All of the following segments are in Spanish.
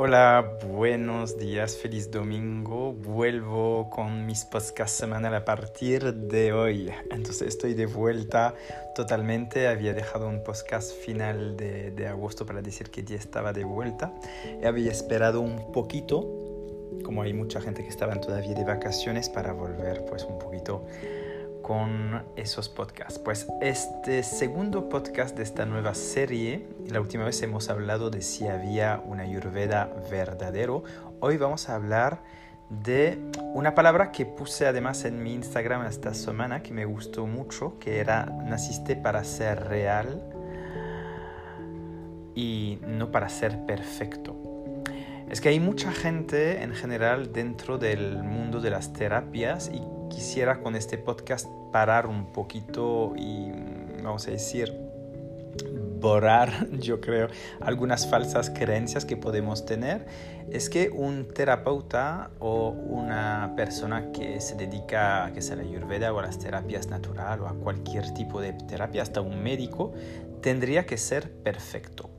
Hola, buenos días, feliz domingo. Vuelvo con mis podcasts semanal a partir de hoy. Entonces estoy de vuelta totalmente. Había dejado un podcast final de, de agosto para decir que ya estaba de vuelta. Había esperado un poquito, como hay mucha gente que estaba todavía de vacaciones, para volver pues un poquito con esos podcasts. Pues este segundo podcast de esta nueva serie, la última vez hemos hablado de si había una ayurveda verdadero. Hoy vamos a hablar de una palabra que puse además en mi Instagram esta semana que me gustó mucho, que era naciste para ser real y no para ser perfecto. Es que hay mucha gente en general dentro del mundo de las terapias y quisiera con este podcast parar un poquito y, vamos a decir, borrar, yo creo, algunas falsas creencias que podemos tener, es que un terapeuta o una persona que se dedica a que sea la ayurveda o a las terapias naturales o a cualquier tipo de terapia, hasta un médico, tendría que ser perfecto.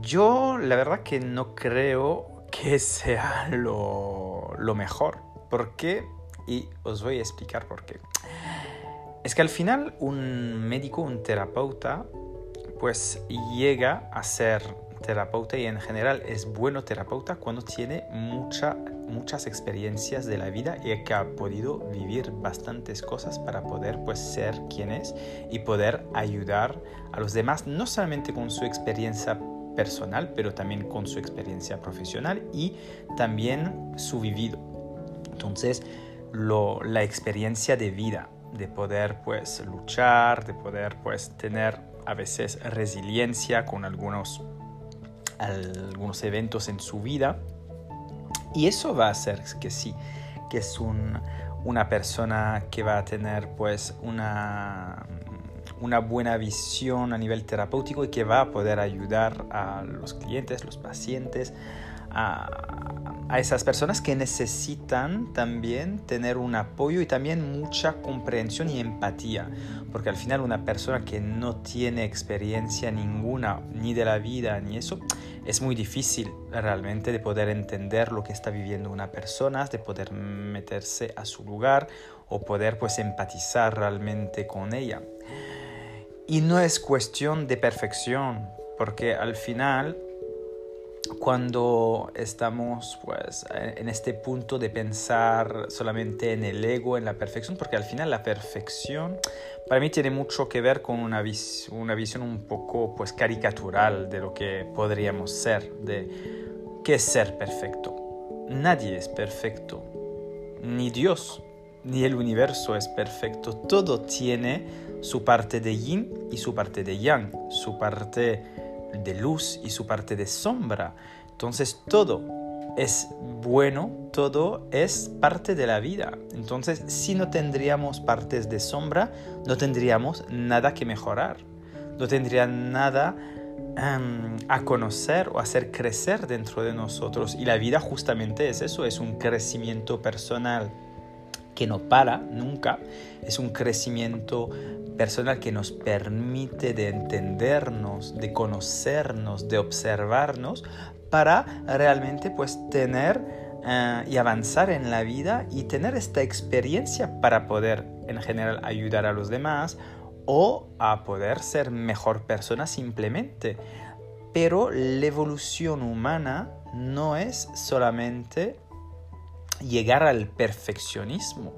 Yo la verdad que no creo que sea lo mejor. ¿Por qué? y os voy a explicar por qué. Es que al final un médico, un terapeuta, pues llega a ser terapeuta y en general es bueno terapeuta cuando tiene mucha, muchas experiencias de la vida y que ha podido vivir bastantes cosas para poder pues ser quien es y poder ayudar a los demás no solamente con su experiencia personal pero también con su experiencia profesional y también su vivido entonces la experiencia de vida, de poder pues luchar, de poder pues tener a veces resiliencia con algunos, algunos eventos en su vida. Y eso va a hacer que sí, que es una persona que va a tener pues una, una buena visión a nivel terapéutico y que va a poder ayudar a los clientes, los pacientes, a, esas personas que necesitan también tener un apoyo y también mucha comprensión y empatía, porque al final una persona que no tiene experiencia ninguna, ni de la vida, ni eso, es muy difícil realmente de poder entender lo que está viviendo una persona, de poder meterse a su lugar o poder pues empatizar realmente con ella. Y no es cuestión de perfección, porque al final cuando estamos pues en este punto de pensar solamente en el ego, en la perfección, porque al final la perfección para mí tiene mucho que ver con una, visión un poco pues caricatural de lo que podríamos ser, de qué es ser perfecto. Nadie es perfecto, ni Dios, ni el universo es perfecto. Todo tiene su parte de yin y su parte de yang, su parte de luz y su parte de sombra. Entonces todo es bueno, todo es parte de la vida. Entonces si no tendríamos partes de sombra, no tendríamos nada que mejorar, no tendría nada em, a conocer o hacer crecer dentro de nosotros. Y la vida justamente es eso, es un crecimiento personal que no para nunca, es un crecimiento personal que nos permite de entendernos, de conocernos, de observarnos para realmente pues tener eh, y avanzar en la vida y tener esta experiencia para poder en general ayudar a los demás o a poder ser mejor persona simplemente. Pero la evolución humana no es solamente llegar al perfeccionismo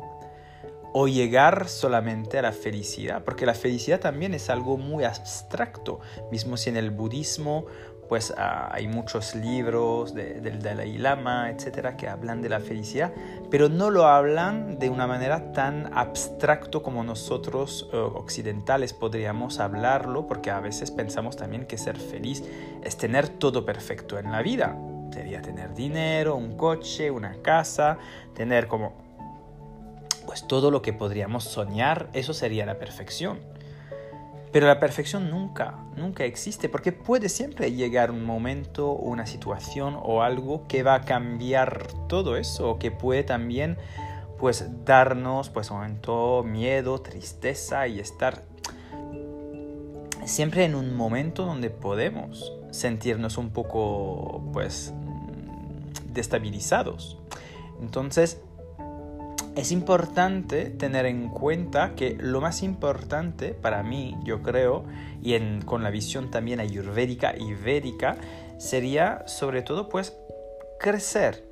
o llegar solamente a la felicidad, porque la felicidad también es algo muy abstracto, mismo si en el budismo pues ah, hay muchos libros del Dalai Lama, etcétera, que hablan de la felicidad, pero no lo hablan de una manera tan abstracto como nosotros eh, occidentales podríamos hablarlo, porque a veces pensamos también que ser feliz es tener todo perfecto en la vida, Sería tener dinero, un coche, una casa, tener como pues todo lo que podríamos soñar, eso sería la perfección. Pero la perfección nunca, nunca existe, porque puede siempre llegar un momento, una situación o algo que va a cambiar todo eso, o que puede también pues darnos pues miedo, tristeza y estar siempre en un momento donde podemos sentirnos un poco pues mm, destabilizados. Entonces, es importante tener en cuenta que lo más importante para mí, yo creo, y con la visión también ayurvédica y védica, sería sobre todo pues crecer,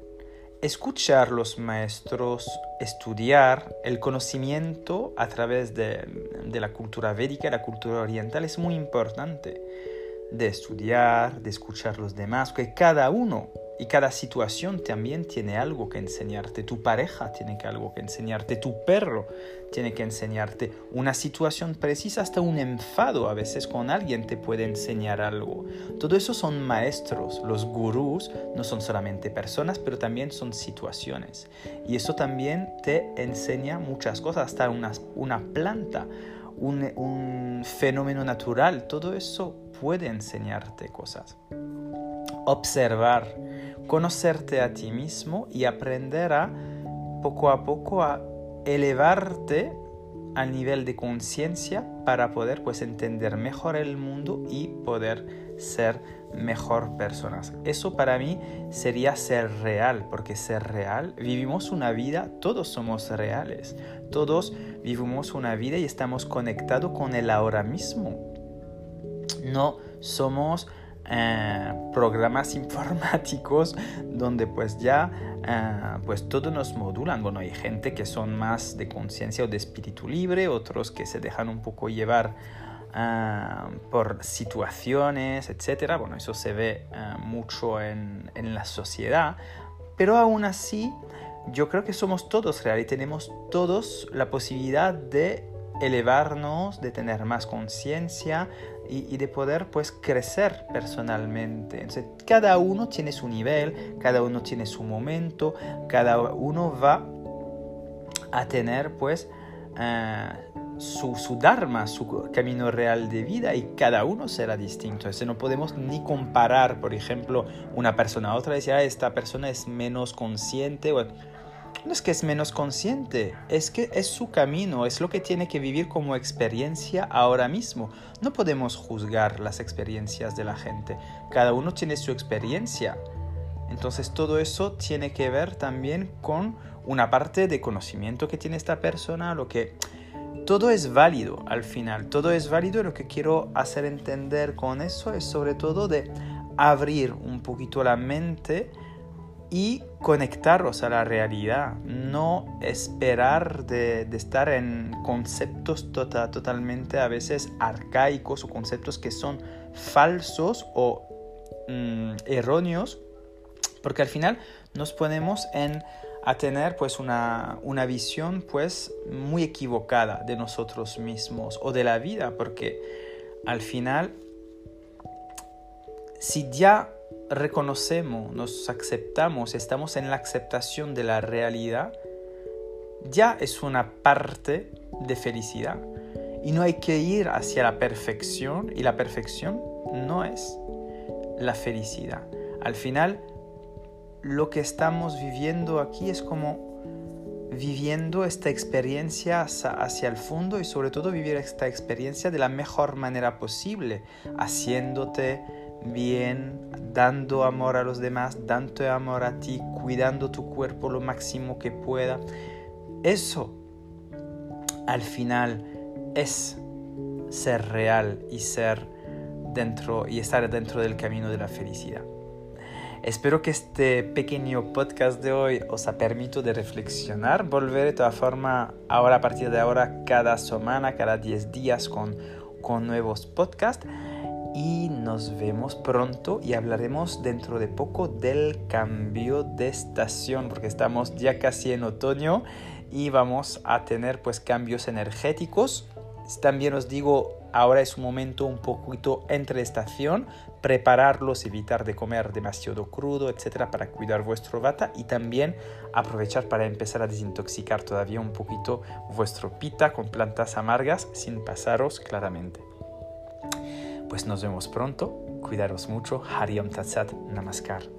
escuchar los maestros, estudiar el conocimiento a través de, de la cultura védica y la cultura oriental es muy importante de estudiar, de escuchar los demás, que cada uno y cada situación también tiene algo que enseñarte. Tu pareja tiene algo que enseñarte, tu perro tiene que enseñarte. Una situación precisa, hasta un enfado a veces con alguien te puede enseñar algo. Todo eso son maestros. Los gurús no son solamente personas, pero también son situaciones. Y eso también te enseña muchas cosas, hasta una, una planta. Un, un fenómeno natural, todo eso puede enseñarte cosas. Observar, conocerte a ti mismo y aprender a poco a poco a elevarte al nivel de conciencia para poder pues entender mejor el mundo y poder ser mejor personas. Eso para mí sería ser real, porque ser real, vivimos una vida, todos somos reales, todos vivimos una vida y estamos conectados con el ahora mismo no somos eh, programas informáticos donde pues ya eh, pues todo nos modulan. Bueno, hay gente que son más de conciencia o de espíritu libre, otros que se dejan un poco llevar eh, por situaciones, etcétera. Bueno, eso se ve mucho en, en la sociedad, pero aún así yo creo que somos todos reales y tenemos todos la posibilidad de elevarnos, de tener más conciencia y, de poder pues crecer personalmente. Entonces, cada uno tiene su nivel, cada uno tiene su momento, cada uno va a tener pues eh, su, su, dharma, su camino real de vida y cada uno será distinto. Entonces no podemos ni comparar, por ejemplo, una persona a otra y decir, ah, esta persona es menos consciente. No es que es menos consciente, es que es su camino, es lo que tiene que vivir como experiencia ahora mismo. No podemos juzgar las experiencias de la gente, cada uno tiene su experiencia. Entonces todo eso tiene que ver también con una parte de conocimiento que tiene esta persona, lo que todo es válido al final, todo es válido lo que quiero hacer entender con eso es sobre todo de abrir un poquito la mente y conectaros a la realidad, no esperar de, estar en conceptos tota, totalmente a veces arcaicos o conceptos que son falsos o mm, erróneos, porque al final nos ponemos en a tener pues una, una visión pues muy equivocada de nosotros mismos o de la vida, porque al final si ya reconocemos, nos aceptamos, estamos en la aceptación de la realidad, ya es una parte de felicidad. Y no hay que ir hacia la perfección y la perfección no es la felicidad. Al final, lo que estamos viviendo aquí es como viviendo esta experiencia hacia, el fondo y sobre todo vivir esta experiencia de la mejor manera posible, haciéndote bien, dando amor a los demás, dando amor a ti, cuidando tu cuerpo lo máximo que pueda. Eso al final es ser real y ser dentro y estar dentro del camino de la felicidad. Espero que este pequeño podcast de hoy os ha permitido de reflexionar. Volveré de todas formas ahora a partir de ahora cada semana, cada 10 días con, con nuevos podcasts y nos vemos pronto y hablaremos dentro de poco del cambio de estación porque estamos ya casi en otoño y vamos a tener pues cambios energéticos. También os digo, ahora es un momento un poquito entre estación, prepararlos, evitar de comer demasiado crudo, etcétera, para cuidar vuestro vata y también aprovechar para empezar a desintoxicar todavía un poquito vuestro pita con plantas amargas sin pasaros claramente. Pues nos vemos pronto, cuidaros mucho, Hariom Tatsat, Namaskar.